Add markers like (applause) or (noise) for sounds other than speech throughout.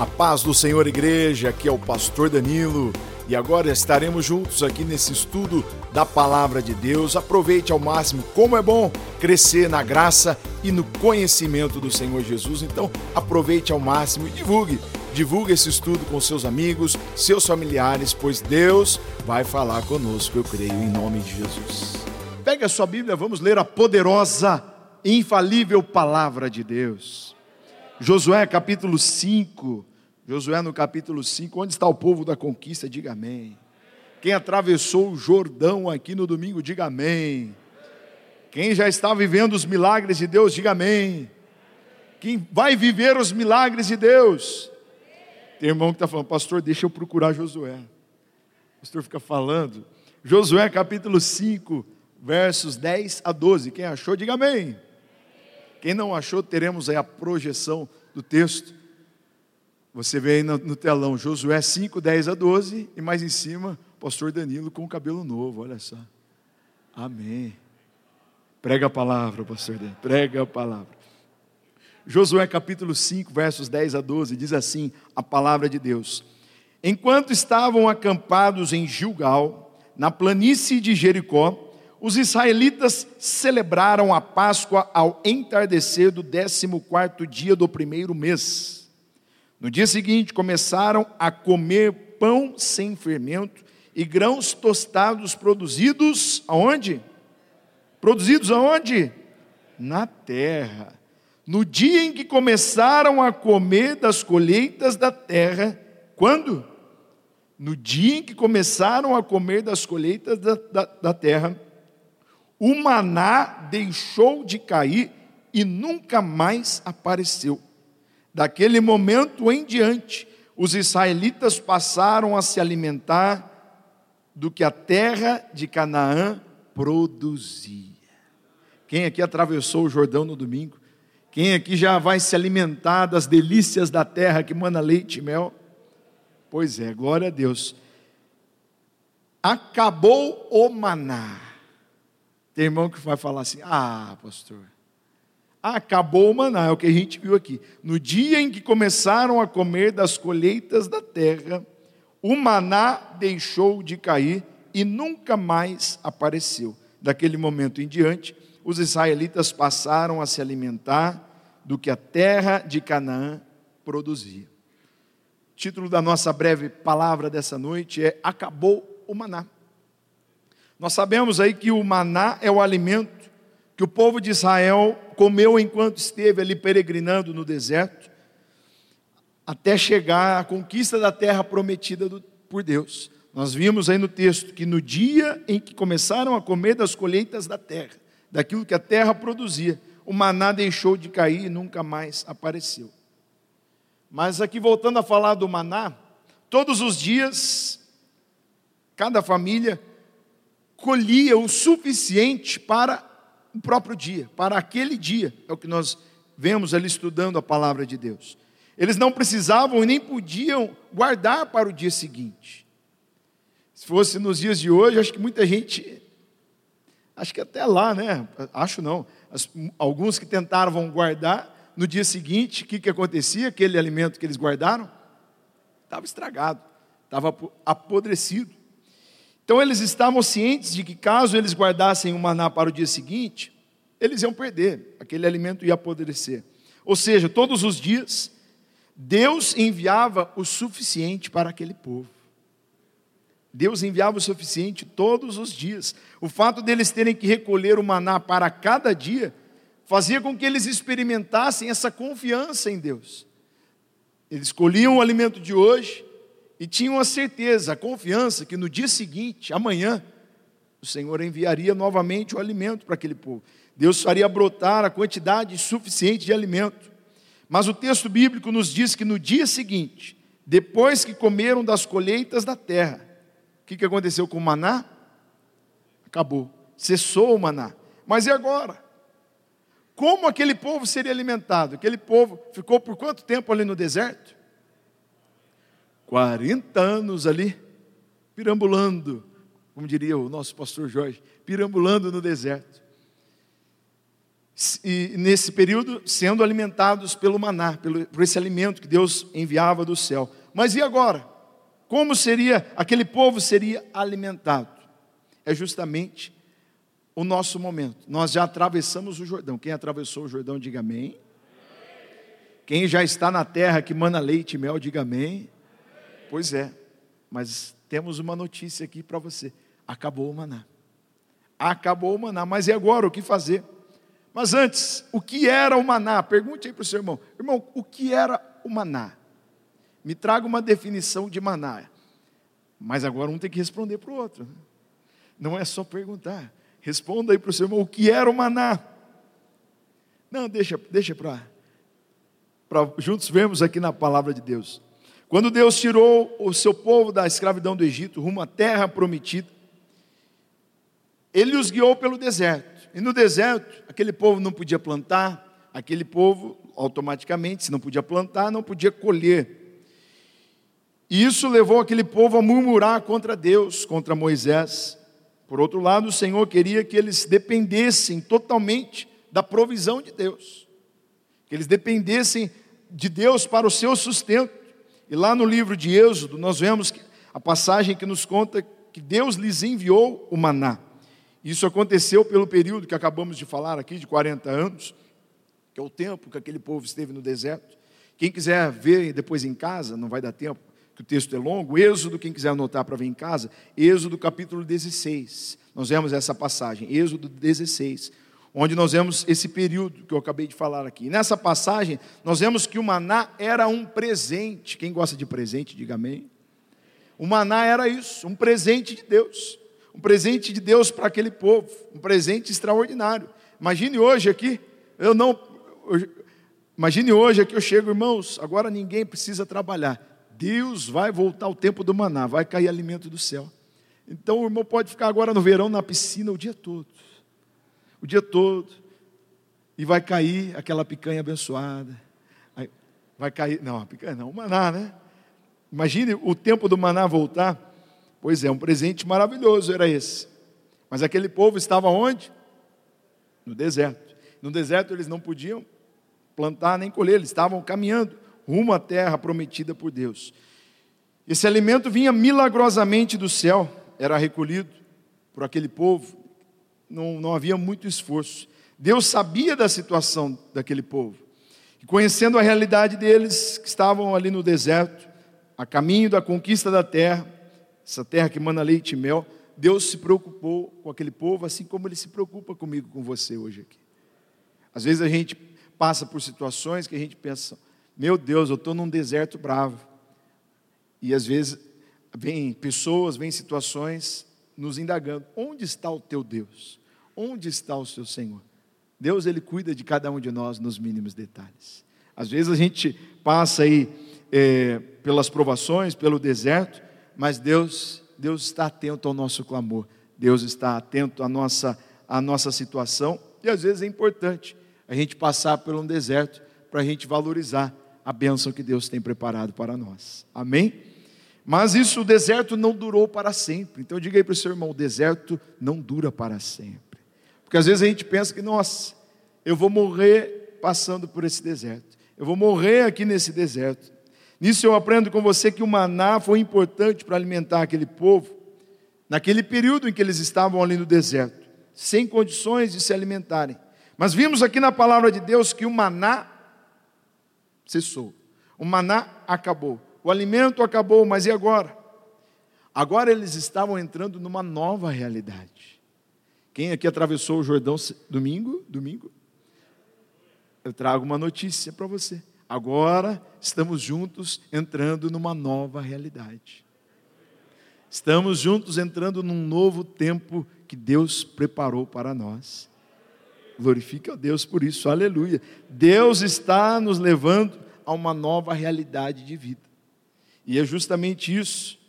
A paz do Senhor, igreja, aqui é o pastor Danilo e agora estaremos juntos aqui nesse estudo da palavra de Deus. Aproveite ao máximo, como é bom crescer na graça e no conhecimento do Senhor Jesus. Então, aproveite ao máximo e divulgue. Divulgue esse estudo com seus amigos, seus familiares, pois Deus vai falar conosco, eu creio, em nome de Jesus. Pegue a sua Bíblia, vamos ler a poderosa, infalível palavra de Deus. Josué capítulo 5, Josué no capítulo 5, onde está o povo da conquista? Diga amém. Quem atravessou o Jordão aqui no domingo, diga amém. Quem já está vivendo os milagres de Deus, diga amém. Quem vai viver os milagres de Deus? Tem irmão que está falando, pastor, deixa eu procurar Josué. O pastor fica falando. Josué capítulo 5, versos 10 a 12. Quem achou, diga amém. Quem não achou, teremos aí a projeção do texto. Você vê aí no, no telão Josué 5, 10 a 12, e mais em cima, pastor Danilo com o cabelo novo, olha só. Amém. Prega a palavra, pastor Danilo, prega a palavra. Josué capítulo 5, versos 10 a 12, diz assim: a palavra de Deus. Enquanto estavam acampados em Gilgal, na planície de Jericó, os israelitas celebraram a Páscoa ao entardecer do décimo quarto dia do primeiro mês. No dia seguinte, começaram a comer pão sem fermento e grãos tostados produzidos aonde? Produzidos aonde? Na terra. No dia em que começaram a comer das colheitas da terra, quando? No dia em que começaram a comer das colheitas da, da, da terra, o maná deixou de cair e nunca mais apareceu. Daquele momento em diante, os israelitas passaram a se alimentar do que a terra de Canaã produzia. Quem aqui atravessou o Jordão no domingo? Quem aqui já vai se alimentar das delícias da terra que manda leite e mel? Pois é, glória a Deus. Acabou o maná. Tem irmão que vai falar assim: ah, pastor, acabou o maná, é o que a gente viu aqui. No dia em que começaram a comer das colheitas da terra, o maná deixou de cair e nunca mais apareceu. Daquele momento em diante, os israelitas passaram a se alimentar do que a terra de Canaã produzia. O título da nossa breve palavra dessa noite é Acabou o maná. Nós sabemos aí que o maná é o alimento que o povo de Israel comeu enquanto esteve ali peregrinando no deserto, até chegar à conquista da terra prometida do, por Deus. Nós vimos aí no texto que no dia em que começaram a comer das colheitas da terra, daquilo que a terra produzia, o maná deixou de cair e nunca mais apareceu. Mas aqui voltando a falar do maná, todos os dias, cada família colhia o suficiente para o próprio dia, para aquele dia, é o que nós vemos ali estudando a palavra de Deus. Eles não precisavam e nem podiam guardar para o dia seguinte. Se fosse nos dias de hoje, acho que muita gente, acho que até lá, né? Acho não. Alguns que tentaram guardar, no dia seguinte, o que, que acontecia? Aquele alimento que eles guardaram estava estragado, estava apodrecido. Então eles estavam cientes de que caso eles guardassem o maná para o dia seguinte, eles iam perder, aquele alimento ia apodrecer. Ou seja, todos os dias, Deus enviava o suficiente para aquele povo. Deus enviava o suficiente todos os dias. O fato deles terem que recolher o maná para cada dia fazia com que eles experimentassem essa confiança em Deus. Eles colhiam o alimento de hoje, e tinham a certeza, a confiança que no dia seguinte, amanhã, o Senhor enviaria novamente o alimento para aquele povo. Deus faria brotar a quantidade suficiente de alimento. Mas o texto bíblico nos diz que no dia seguinte, depois que comeram das colheitas da terra, o que, que aconteceu com o maná? Acabou, cessou o maná. Mas e agora? Como aquele povo seria alimentado? Aquele povo ficou por quanto tempo ali no deserto? 40 anos ali, pirambulando, como diria o nosso pastor Jorge, pirambulando no deserto. e nesse período sendo alimentados pelo maná, pelo, por esse alimento que Deus enviava do céu. Mas e agora? Como seria, aquele povo seria alimentado? É justamente o nosso momento. Nós já atravessamos o Jordão. Quem atravessou o Jordão, diga amém. Quem já está na terra que mana leite e mel, diga amém. Pois é, mas temos uma notícia aqui para você: acabou o maná. Acabou o maná, mas e agora? O que fazer? Mas antes, o que era o maná? Pergunte aí para o seu irmão: irmão, o que era o maná? Me traga uma definição de maná. Mas agora um tem que responder para o outro. Não é só perguntar. Responda aí para o seu irmão: o que era o maná? Não, deixa, deixa para juntos vermos aqui na palavra de Deus. Quando Deus tirou o seu povo da escravidão do Egito rumo à terra prometida, ele os guiou pelo deserto. E no deserto, aquele povo não podia plantar, aquele povo automaticamente, se não podia plantar, não podia colher. E isso levou aquele povo a murmurar contra Deus, contra Moisés. Por outro lado, o Senhor queria que eles dependessem totalmente da provisão de Deus, que eles dependessem de Deus para o seu sustento. E lá no livro de Êxodo, nós vemos a passagem que nos conta que Deus lhes enviou o maná. Isso aconteceu pelo período que acabamos de falar aqui, de 40 anos, que é o tempo que aquele povo esteve no deserto. Quem quiser ver depois em casa, não vai dar tempo, que o texto é longo. Êxodo, quem quiser anotar para ver em casa, Êxodo capítulo 16. Nós vemos essa passagem, Êxodo 16, onde nós vemos esse período que eu acabei de falar aqui. nessa passagem, nós vemos que o maná era um presente. Quem gosta de presente, diga amém. O maná era isso, um presente de Deus um presente de Deus para aquele povo, um presente extraordinário. Imagine hoje aqui, eu não. Imagine hoje aqui eu chego, irmãos, agora ninguém precisa trabalhar. Deus vai voltar o tempo do maná, vai cair alimento do céu. Então o irmão pode ficar agora no verão na piscina o dia todo. O dia todo. E vai cair aquela picanha abençoada. Vai cair, não, a picanha não, o maná, né? Imagine o tempo do maná voltar. Pois é, um presente maravilhoso era esse. Mas aquele povo estava onde? No deserto. No deserto eles não podiam plantar nem colher, eles estavam caminhando rumo à terra prometida por Deus. Esse alimento vinha milagrosamente do céu, era recolhido por aquele povo, não, não havia muito esforço. Deus sabia da situação daquele povo, e conhecendo a realidade deles, que estavam ali no deserto, a caminho da conquista da terra, essa terra que manda leite e mel, Deus se preocupou com aquele povo, assim como Ele se preocupa comigo, com você hoje aqui. Às vezes a gente passa por situações que a gente pensa, meu Deus, eu estou num deserto bravo. E às vezes vem pessoas, vem situações nos indagando: onde está o teu Deus? Onde está o seu Senhor? Deus, Ele cuida de cada um de nós nos mínimos detalhes. Às vezes a gente passa aí é, pelas provações, pelo deserto, mas Deus, Deus está atento ao nosso clamor, Deus está atento à nossa, à nossa situação, e às vezes é importante a gente passar por um deserto para a gente valorizar a bênção que Deus tem preparado para nós. Amém? Mas isso, o deserto não durou para sempre. Então diga aí para o seu irmão: o deserto não dura para sempre. Porque às vezes a gente pensa que, nossa, eu vou morrer passando por esse deserto, eu vou morrer aqui nesse deserto. Nisso eu aprendo com você que o maná foi importante para alimentar aquele povo, naquele período em que eles estavam ali no deserto, sem condições de se alimentarem. Mas vimos aqui na palavra de Deus que o maná cessou, o maná acabou, o alimento acabou, mas e agora? Agora eles estavam entrando numa nova realidade. Quem aqui atravessou o Jordão domingo? Domingo? Eu trago uma notícia para você. Agora estamos juntos entrando numa nova realidade. Estamos juntos entrando num novo tempo que Deus preparou para nós. Glorifica a Deus por isso, aleluia. Deus está nos levando a uma nova realidade de vida. E é justamente isso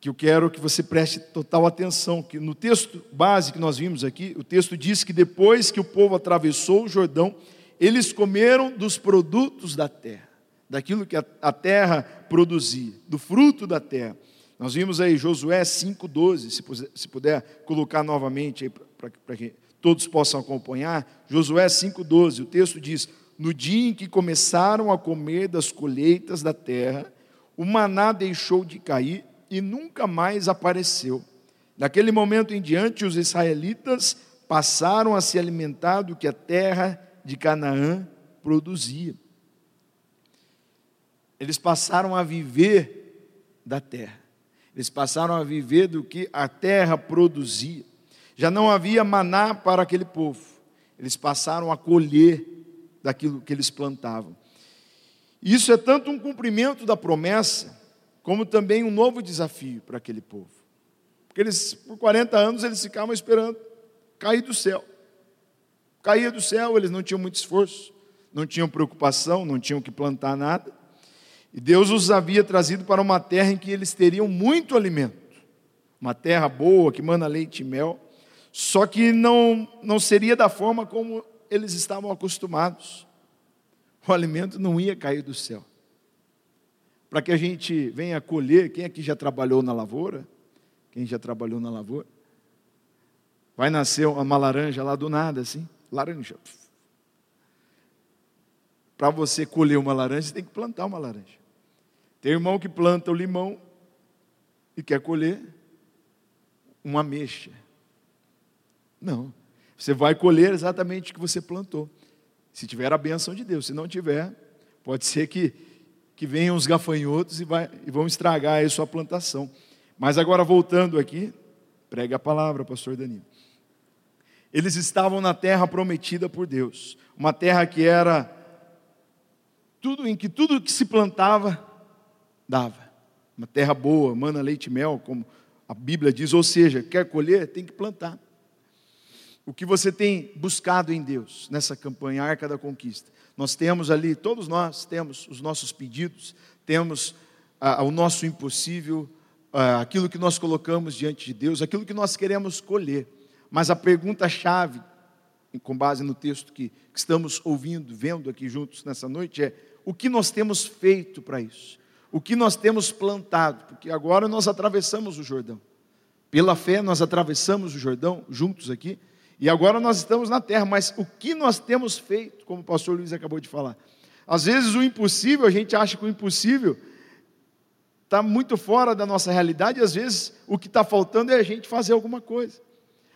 que eu quero que você preste total atenção, que no texto base que nós vimos aqui, o texto diz que depois que o povo atravessou o Jordão, eles comeram dos produtos da terra, daquilo que a terra produzia, do fruto da terra. Nós vimos aí Josué 5,12, se puder colocar novamente aí para que todos possam acompanhar, Josué 5,12, o texto diz: No dia em que começaram a comer das colheitas da terra, o maná deixou de cair e nunca mais apareceu. Daquele momento em diante, os israelitas passaram a se alimentar do que a terra de Canaã produzia. Eles passaram a viver da terra. Eles passaram a viver do que a terra produzia. Já não havia maná para aquele povo. Eles passaram a colher daquilo que eles plantavam. Isso é tanto um cumprimento da promessa, como também um novo desafio para aquele povo. Porque eles, por 40 anos, eles ficavam esperando cair do céu. Caía do céu, eles não tinham muito esforço, não tinham preocupação, não tinham que plantar nada. E Deus os havia trazido para uma terra em que eles teriam muito alimento. Uma terra boa, que manda leite e mel. Só que não, não seria da forma como eles estavam acostumados. O alimento não ia cair do céu. Para que a gente venha colher, quem aqui já trabalhou na lavoura? Quem já trabalhou na lavoura? Vai nascer uma laranja lá do nada, assim, laranja. Para você colher uma laranja, você tem que plantar uma laranja. Tem irmão que planta o limão e quer colher uma ameixa. Não. Você vai colher exatamente o que você plantou. Se tiver a benção de Deus. Se não tiver, pode ser que, que venham os gafanhotos e, vai, e vão estragar a sua plantação. Mas agora voltando aqui, prega a palavra, pastor Danilo. Eles estavam na terra prometida por Deus, uma terra que era tudo em que tudo que se plantava dava. Uma terra boa, mana leite e mel, como a Bíblia diz, ou seja, quer colher, tem que plantar. O que você tem buscado em Deus nessa campanha Arca da Conquista? Nós temos ali, todos nós temos os nossos pedidos, temos ah, o nosso impossível, ah, aquilo que nós colocamos diante de Deus, aquilo que nós queremos colher. Mas a pergunta-chave, com base no texto que, que estamos ouvindo, vendo aqui juntos nessa noite, é: o que nós temos feito para isso? O que nós temos plantado? Porque agora nós atravessamos o Jordão. Pela fé, nós atravessamos o Jordão juntos aqui. E agora nós estamos na terra, mas o que nós temos feito, como o pastor Luiz acabou de falar? Às vezes o impossível, a gente acha que o impossível está muito fora da nossa realidade, e às vezes o que está faltando é a gente fazer alguma coisa.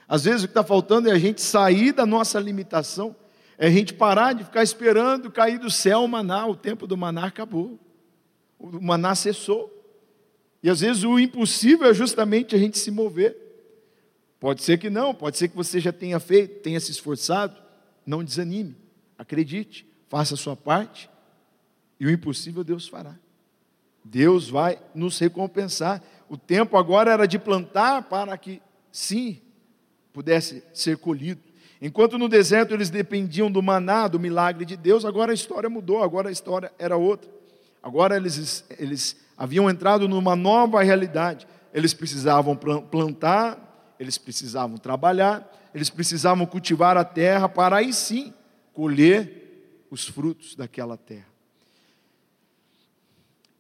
Às vezes o que está faltando é a gente sair da nossa limitação, é a gente parar de ficar esperando cair do céu o maná, o tempo do maná acabou, o maná cessou. E às vezes o impossível é justamente a gente se mover. Pode ser que não, pode ser que você já tenha feito, tenha se esforçado, não desanime, acredite, faça a sua parte, e o impossível Deus fará. Deus vai nos recompensar. O tempo agora era de plantar para que, sim, pudesse ser colhido. Enquanto no deserto eles dependiam do maná, do milagre de Deus, agora a história mudou, agora a história era outra. Agora eles, eles haviam entrado numa nova realidade. Eles precisavam plantar, eles precisavam trabalhar, eles precisavam cultivar a terra para aí sim colher os frutos daquela terra.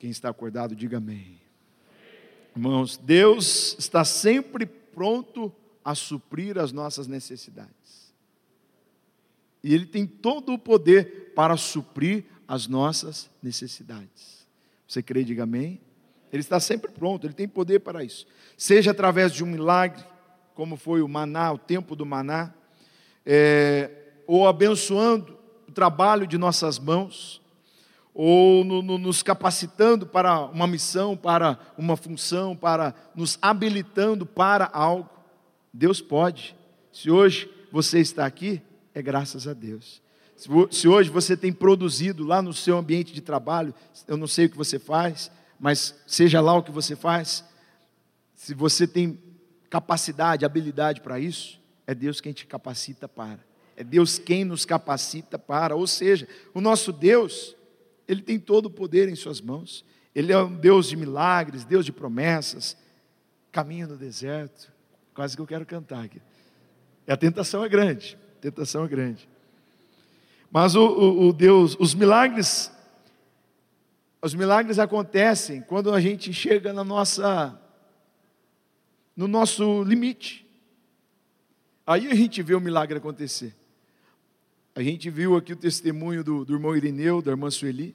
Quem está acordado, diga amém. Irmãos, Deus está sempre pronto a suprir as nossas necessidades. E Ele tem todo o poder para suprir as nossas necessidades. Você crê, diga amém? Ele está sempre pronto, Ele tem poder para isso. Seja através de um milagre, como foi o maná, o tempo do maná, é, ou abençoando o trabalho de nossas mãos, ou no, no, nos capacitando para uma missão, para uma função, para nos habilitando para algo. Deus pode. Se hoje você está aqui, é graças a Deus. Se hoje você tem produzido lá no seu ambiente de trabalho, eu não sei o que você faz, mas seja lá o que você faz, se você tem capacidade, habilidade para isso, é Deus quem te capacita para. É Deus quem nos capacita para. Ou seja, o nosso Deus, ele tem todo o poder em Suas mãos. Ele é um Deus de milagres, Deus de promessas, caminho no deserto. Quase que eu quero cantar aqui. A tentação é grande, a tentação é grande. Mas o, o, o Deus, os milagres, os milagres acontecem quando a gente chega na nossa, no nosso limite. Aí a gente vê o milagre acontecer. A gente viu aqui o testemunho do, do irmão Irineu, da irmã Sueli.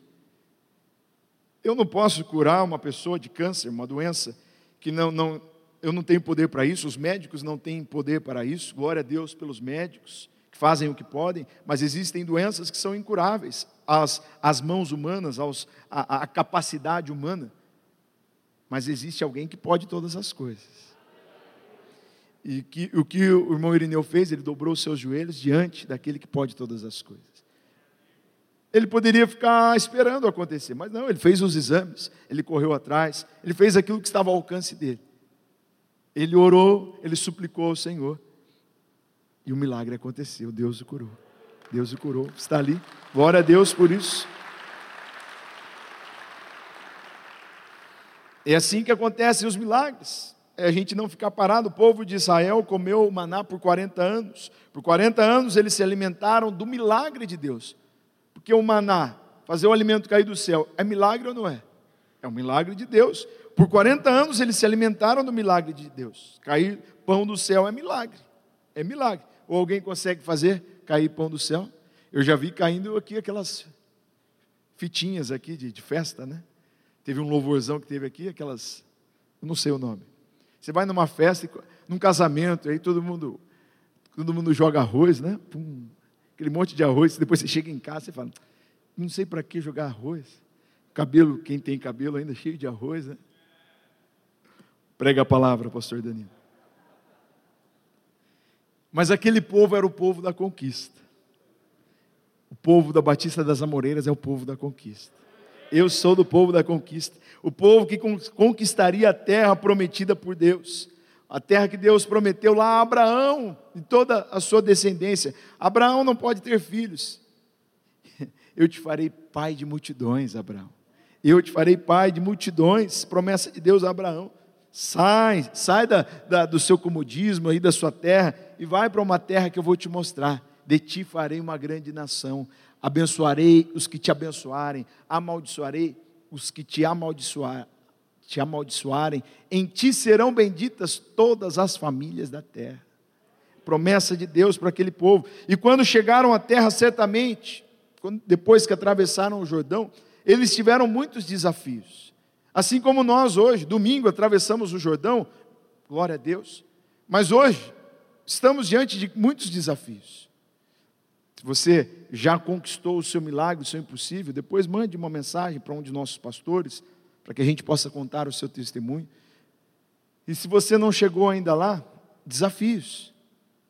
Eu não posso curar uma pessoa de câncer, uma doença que não, não eu não tenho poder para isso, os médicos não têm poder para isso. Glória a Deus pelos médicos que fazem o que podem, mas existem doenças que são incuráveis às, às mãos humanas, aos, à, à capacidade humana. Mas existe alguém que pode todas as coisas. E que, o que o irmão Irineu fez, ele dobrou os seus joelhos diante daquele que pode todas as coisas. Ele poderia ficar esperando acontecer, mas não, ele fez os exames, ele correu atrás, ele fez aquilo que estava ao alcance dele. Ele orou, ele suplicou ao Senhor. E o milagre aconteceu, Deus o curou. Deus o curou, está ali. Glória a Deus por isso. É assim que acontecem os milagres a gente não ficar parado. O povo de Israel comeu maná por 40 anos. Por 40 anos eles se alimentaram do milagre de Deus. Porque o maná, fazer o alimento cair do céu, é milagre ou não é? É um milagre de Deus. Por 40 anos eles se alimentaram do milagre de Deus. Cair pão do céu é milagre. É milagre. Ou alguém consegue fazer cair pão do céu? Eu já vi caindo aqui aquelas fitinhas aqui de, de festa, né? Teve um louvorzão que teve aqui, aquelas, não sei o nome. Você vai numa festa, num casamento, aí todo mundo, todo mundo joga arroz, né? Pum, aquele monte de arroz, depois você chega em casa e fala, não sei para que jogar arroz. Cabelo, quem tem cabelo ainda cheio de arroz, né? Prega a palavra, pastor Danilo. Mas aquele povo era o povo da conquista. O povo da Batista das Amoreiras é o povo da conquista. Eu sou do povo da conquista, o povo que conquistaria a terra prometida por Deus, a terra que Deus prometeu lá a Abraão e toda a sua descendência. Abraão não pode ter filhos. (laughs) Eu te farei pai de multidões, Abraão. Eu te farei pai de multidões, promessa de Deus a Abraão. Sai, sai da, da, do seu comodismo aí da sua terra e vai para uma terra que eu vou te mostrar. De ti farei uma grande nação abençoarei os que te abençoarem, amaldiçoarei os que te, amaldiçoar, te amaldiçoarem, em ti serão benditas todas as famílias da terra. Promessa de Deus para aquele povo. E quando chegaram à terra, certamente, quando, depois que atravessaram o Jordão, eles tiveram muitos desafios. Assim como nós hoje, domingo, atravessamos o Jordão, glória a Deus, mas hoje estamos diante de muitos desafios. Se você já conquistou o seu milagre, o seu impossível, depois mande uma mensagem para um de nossos pastores, para que a gente possa contar o seu testemunho. E se você não chegou ainda lá, desafios.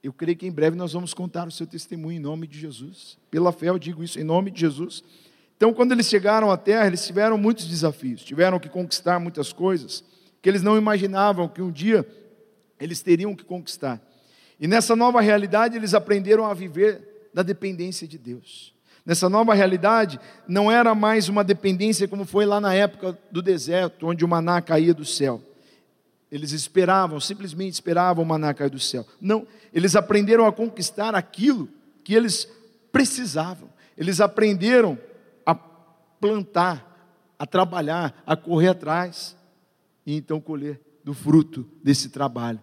Eu creio que em breve nós vamos contar o seu testemunho em nome de Jesus. Pela fé eu digo isso, em nome de Jesus. Então, quando eles chegaram à terra, eles tiveram muitos desafios, tiveram que conquistar muitas coisas que eles não imaginavam que um dia eles teriam que conquistar. E nessa nova realidade, eles aprenderam a viver da dependência de Deus. Nessa nova realidade, não era mais uma dependência como foi lá na época do deserto, onde o maná caía do céu. Eles esperavam, simplesmente esperavam o maná cair do céu. Não, eles aprenderam a conquistar aquilo que eles precisavam. Eles aprenderam a plantar, a trabalhar, a correr atrás e então colher do fruto desse trabalho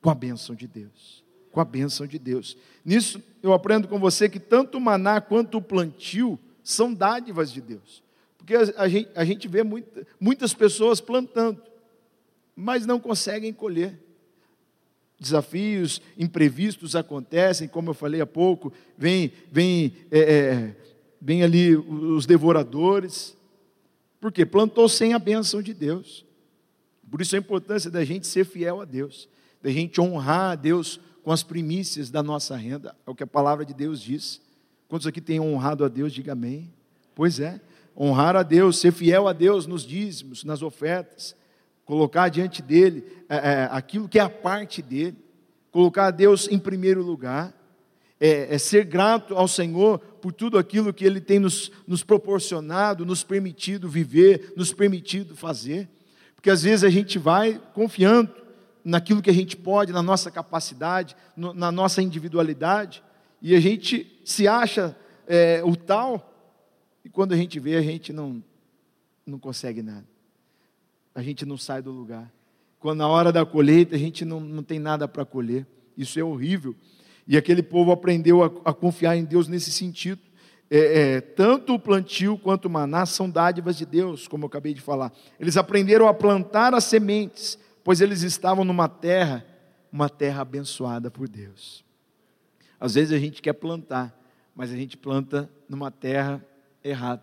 com a bênção de Deus com a bênção de Deus. Nisso eu aprendo com você que tanto o maná quanto o plantio são dádivas de Deus. Porque a gente, a gente vê muita, muitas pessoas plantando, mas não conseguem colher. Desafios imprevistos acontecem, como eu falei há pouco, vem, vem, é, é, vem ali os devoradores. Porque plantou sem a bênção de Deus. Por isso a importância da gente ser fiel a Deus, da gente honrar a Deus com as primícias da nossa renda, é o que a palavra de Deus diz. Quantos aqui têm honrado a Deus, diga amém. Pois é, honrar a Deus, ser fiel a Deus nos dízimos, nas ofertas, colocar diante dele é, é, aquilo que é a parte dele, colocar a Deus em primeiro lugar, é, é, ser grato ao Senhor por tudo aquilo que Ele tem nos, nos proporcionado, nos permitido viver, nos permitido fazer, porque às vezes a gente vai confiando naquilo que a gente pode, na nossa capacidade, no, na nossa individualidade, e a gente se acha é, o tal, e quando a gente vê, a gente não, não consegue nada. A gente não sai do lugar. Quando na hora da colheita, a gente não, não tem nada para colher. Isso é horrível. E aquele povo aprendeu a, a confiar em Deus nesse sentido. É, é, tanto o plantio quanto o maná são dádivas de Deus, como eu acabei de falar. Eles aprenderam a plantar as sementes, pois eles estavam numa terra, uma terra abençoada por Deus. Às vezes a gente quer plantar, mas a gente planta numa terra errada.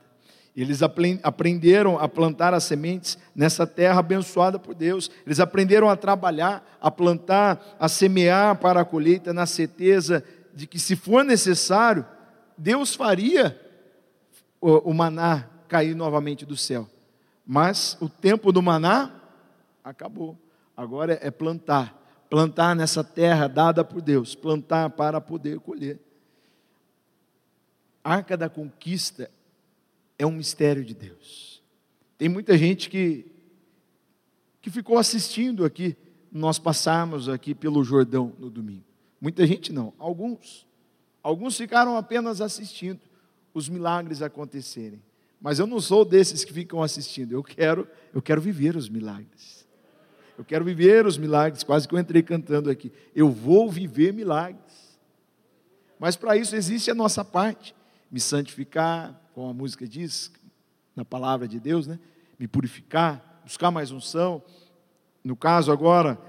Eles aprenderam a plantar as sementes nessa terra abençoada por Deus. Eles aprenderam a trabalhar, a plantar, a semear para a colheita, na certeza de que, se for necessário, Deus faria o, maná cair novamente do céu. Mas o tempo do maná acabou. Agora é plantar. Plantar nessa terra dada por Deus. Plantar para poder colher. Arca da Conquista é um mistério de Deus. Tem muita gente que, que ficou assistindo aqui, nós passarmos aqui pelo Jordão no domingo. Muita gente não, alguns. Alguns ficaram apenas assistindo os milagres acontecerem. Mas eu não sou desses que ficam assistindo. Eu quero, eu quero viver os milagres. Eu quero viver os milagres. Quase que eu entrei cantando aqui. Eu vou viver milagres. Mas para isso existe a nossa parte: me santificar, como a música diz, na palavra de Deus, né? Me purificar, buscar mais unção. No caso agora,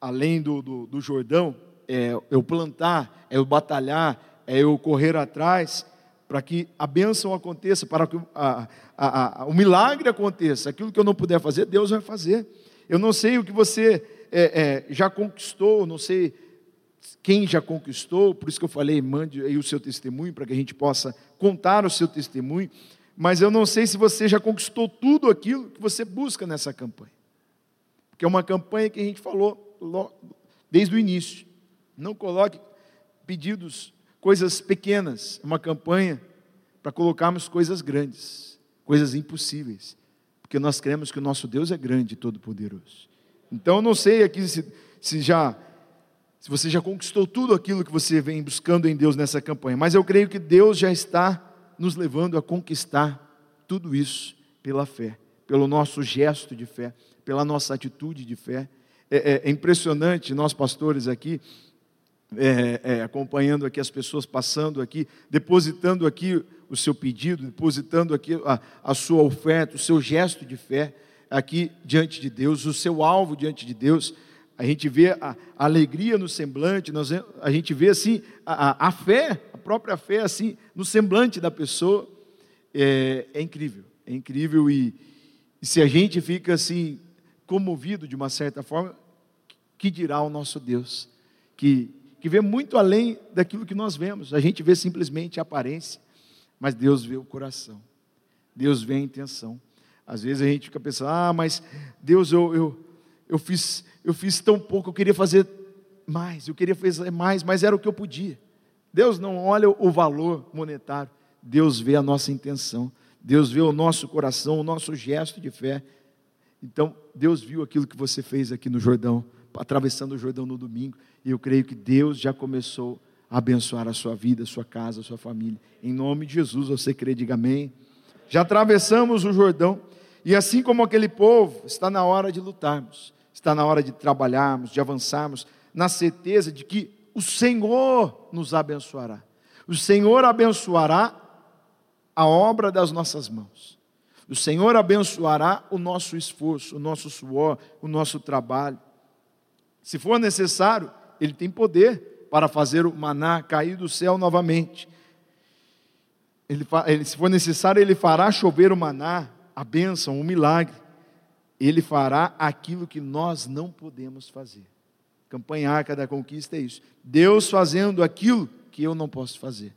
além do, do, do Jordão, é eu plantar, é eu batalhar, é eu correr atrás, para que a bênção aconteça, para que a, a, a, o milagre aconteça. Aquilo que eu não puder fazer, Deus vai fazer. Eu não sei o que você é, é, já conquistou, não sei quem já conquistou, por isso que eu falei, mande aí o seu testemunho para que a gente possa contar o seu testemunho, mas eu não sei se você já conquistou tudo aquilo que você busca nessa campanha. Porque é uma campanha que a gente falou desde o início. Não coloque pedidos, coisas pequenas, é uma campanha para colocarmos coisas grandes, coisas impossíveis, porque nós cremos que o nosso Deus é grande e todo-poderoso. Então não sei aqui se, se já se você já conquistou tudo aquilo que você vem buscando em Deus nessa campanha, mas eu creio que Deus já está nos levando a conquistar tudo isso pela fé, pelo nosso gesto de fé, pela nossa atitude de fé. É, é, é impressionante, nós pastores aqui, é, é, acompanhando aqui as pessoas passando aqui, depositando aqui o seu pedido, depositando aqui a, a sua oferta, o seu gesto de fé aqui diante de Deus, o seu alvo diante de Deus. A gente vê a, a alegria no semblante, nós, a gente vê assim a, a, fé, a própria fé assim no semblante da pessoa. É, é incrível, é incrível. E, e, se a gente fica assim comovido de uma certa forma, que dirá o nosso Deus, que, que vê muito além daquilo que nós vemos. A gente vê simplesmente a aparência, mas Deus vê o coração, Deus vê a intenção. Às vezes a gente fica pensando, ah, mas Deus, eu, eu, eu fiz eu fiz tão pouco, eu queria fazer mais, eu queria fazer mais, mas era o que eu podia. Deus não olha o valor monetário, Deus vê a nossa intenção, Deus vê o nosso coração, o nosso gesto de fé. Então, Deus viu aquilo que você fez aqui no Jordão, atravessando o Jordão no domingo, e eu creio que Deus já começou a abençoar a sua vida, a sua casa, a sua família. Em nome de Jesus, você crê, diga amém. Já atravessamos o Jordão, e assim como aquele povo, está na hora de lutarmos. Está na hora de trabalharmos, de avançarmos, na certeza de que o Senhor nos abençoará. O Senhor abençoará a obra das nossas mãos. O Senhor abençoará o nosso esforço, o nosso suor, o nosso trabalho. Se for necessário, Ele tem poder para fazer o maná cair do céu novamente. Ele, ele, se for necessário, Ele fará chover o maná, a bênção, o milagre. Ele fará aquilo que nós não podemos fazer. Campanha Arca da Conquista é isso. Deus fazendo aquilo que eu não posso fazer.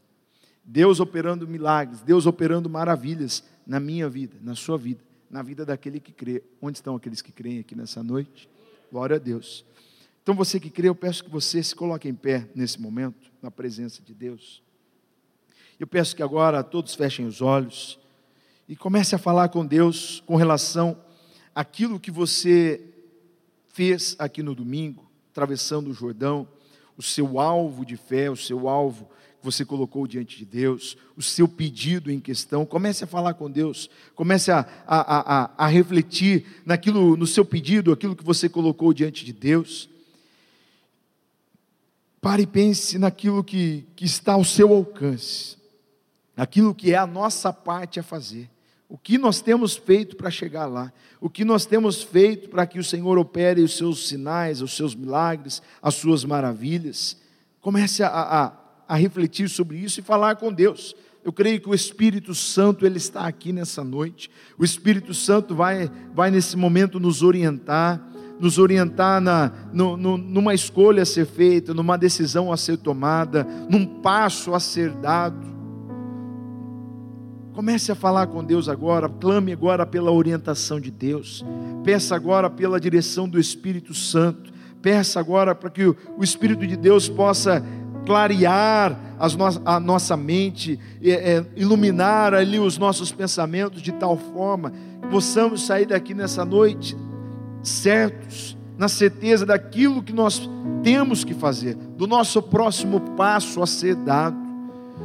Deus operando milagres, Deus operando maravilhas na minha vida, na sua vida, na vida daquele que crê. Onde estão aqueles que creem aqui nessa noite? Glória a Deus. Então você que crê, eu peço que você se coloque em pé nesse momento, na presença de Deus. Eu peço que agora todos fechem os olhos e comece a falar com Deus com relação aquilo que você fez aqui no domingo, atravessando o Jordão, o seu alvo de fé, o seu alvo que você colocou diante de Deus, o seu pedido em questão, comece a falar com Deus, comece a, a, a, a refletir naquilo, no seu pedido, aquilo que você colocou diante de Deus. Pare e pense naquilo que, que está ao seu alcance, naquilo que é a nossa parte a fazer. O que nós temos feito para chegar lá? O que nós temos feito para que o Senhor opere os seus sinais, os seus milagres, as suas maravilhas? Comece a, a, a refletir sobre isso e falar com Deus. Eu creio que o Espírito Santo ele está aqui nessa noite. O Espírito Santo vai, vai nesse momento nos orientar, nos orientar na, no, no, numa escolha a ser feita, numa decisão a ser tomada, num passo a ser dado. Comece a falar com Deus agora, clame agora pela orientação de Deus, peça agora pela direção do Espírito Santo, peça agora para que o Espírito de Deus possa clarear no a nossa mente, é, é, iluminar ali os nossos pensamentos de tal forma que possamos sair daqui nessa noite certos, na certeza daquilo que nós temos que fazer, do nosso próximo passo a ser dado.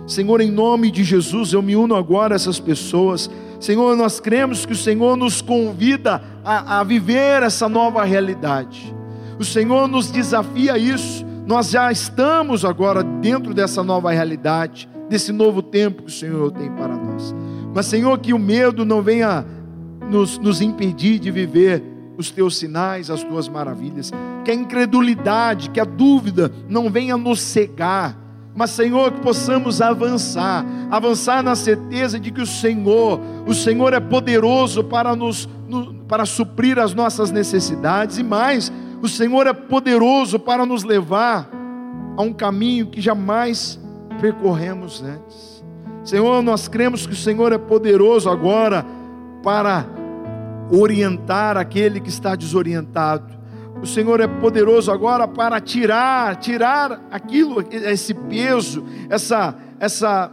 Senhor, em nome de Jesus, eu me uno agora a essas pessoas. Senhor, nós cremos que o Senhor nos convida a, a viver essa nova realidade. O Senhor nos desafia a isso. Nós já estamos agora dentro dessa nova realidade, desse novo tempo que o Senhor tem para nós. Mas, Senhor, que o medo não venha nos, nos impedir de viver os teus sinais, as tuas maravilhas. Que a incredulidade, que a dúvida não venha nos cegar mas, Senhor, que possamos avançar, avançar na certeza de que o Senhor, o Senhor é poderoso para nos para suprir as nossas necessidades e mais, o Senhor é poderoso para nos levar a um caminho que jamais percorremos antes. Senhor, nós cremos que o Senhor é poderoso agora para orientar aquele que está desorientado. O Senhor é poderoso agora para tirar, tirar aquilo, esse peso, essa, essa,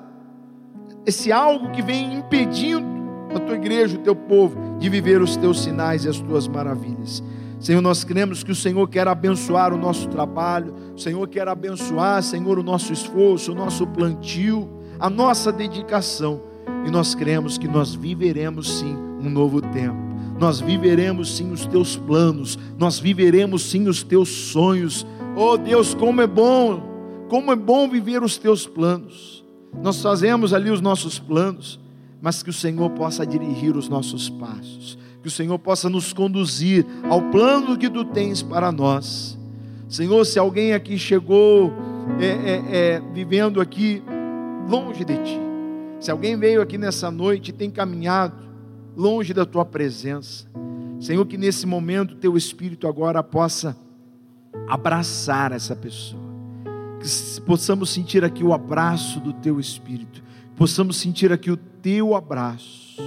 esse algo que vem impedindo a tua igreja, o teu povo, de viver os teus sinais e as tuas maravilhas. Senhor, nós cremos que o Senhor quer abençoar o nosso trabalho, o Senhor quer abençoar, Senhor, o nosso esforço, o nosso plantio, a nossa dedicação, e nós cremos que nós viveremos sim um novo tempo nós viveremos sim os teus planos, nós viveremos sim os teus sonhos. Oh Deus, como é bom, como é bom viver os teus planos. Nós fazemos ali os nossos planos, mas que o Senhor possa dirigir os nossos passos, que o Senhor possa nos conduzir ao plano que tu tens para nós. Senhor, se alguém aqui chegou é, é, é, vivendo aqui longe de ti, se alguém veio aqui nessa noite e tem caminhado longe da tua presença. Senhor, que nesse momento teu espírito agora possa abraçar essa pessoa. Que possamos sentir aqui o abraço do teu espírito. Possamos sentir aqui o teu abraço.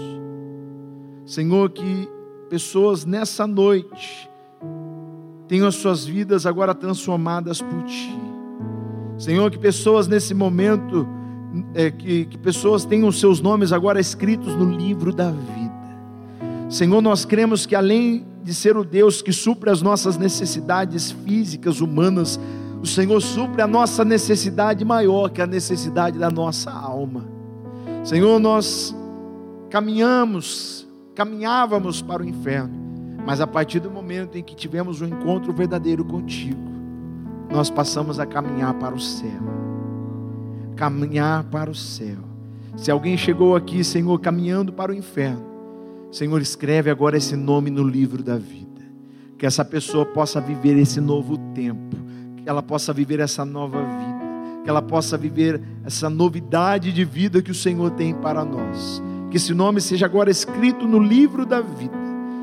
Senhor, que pessoas nessa noite tenham as suas vidas agora transformadas por ti. Senhor, que pessoas nesse momento, é, que, que pessoas tenham seus nomes agora escritos no livro da vida. Senhor, nós cremos que além de ser o Deus que supre as nossas necessidades físicas, humanas, o Senhor supre a nossa necessidade maior, que a necessidade da nossa alma. Senhor, nós caminhamos, caminhávamos para o inferno, mas a partir do momento em que tivemos um encontro verdadeiro contigo, nós passamos a caminhar para o céu. Caminhar para o céu. Se alguém chegou aqui, Senhor, caminhando para o inferno, Senhor, escreve agora esse nome no livro da vida. Que essa pessoa possa viver esse novo tempo, que ela possa viver essa nova vida, que ela possa viver essa novidade de vida que o Senhor tem para nós. Que esse nome seja agora escrito no livro da vida.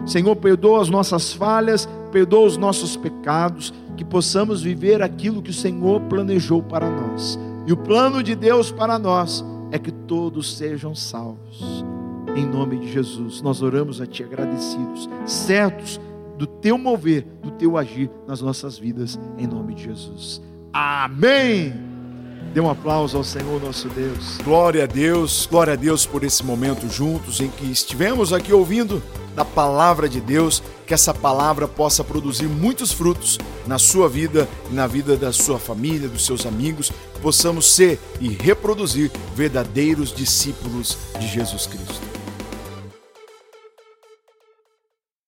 Senhor, perdoa as nossas falhas, perdoa os nossos pecados, que possamos viver aquilo que o Senhor planejou para nós. E o plano de Deus para nós é que todos sejam salvos. Em nome de Jesus, nós oramos a Ti agradecidos, certos do Teu mover, do Teu agir nas nossas vidas, em nome de Jesus. Amém. Dê um aplauso ao Senhor nosso Deus. Glória a Deus, glória a Deus por esse momento juntos em que estivemos aqui ouvindo da palavra de Deus, que essa palavra possa produzir muitos frutos na sua vida e na vida da sua família, dos seus amigos, que possamos ser e reproduzir verdadeiros discípulos de Jesus Cristo.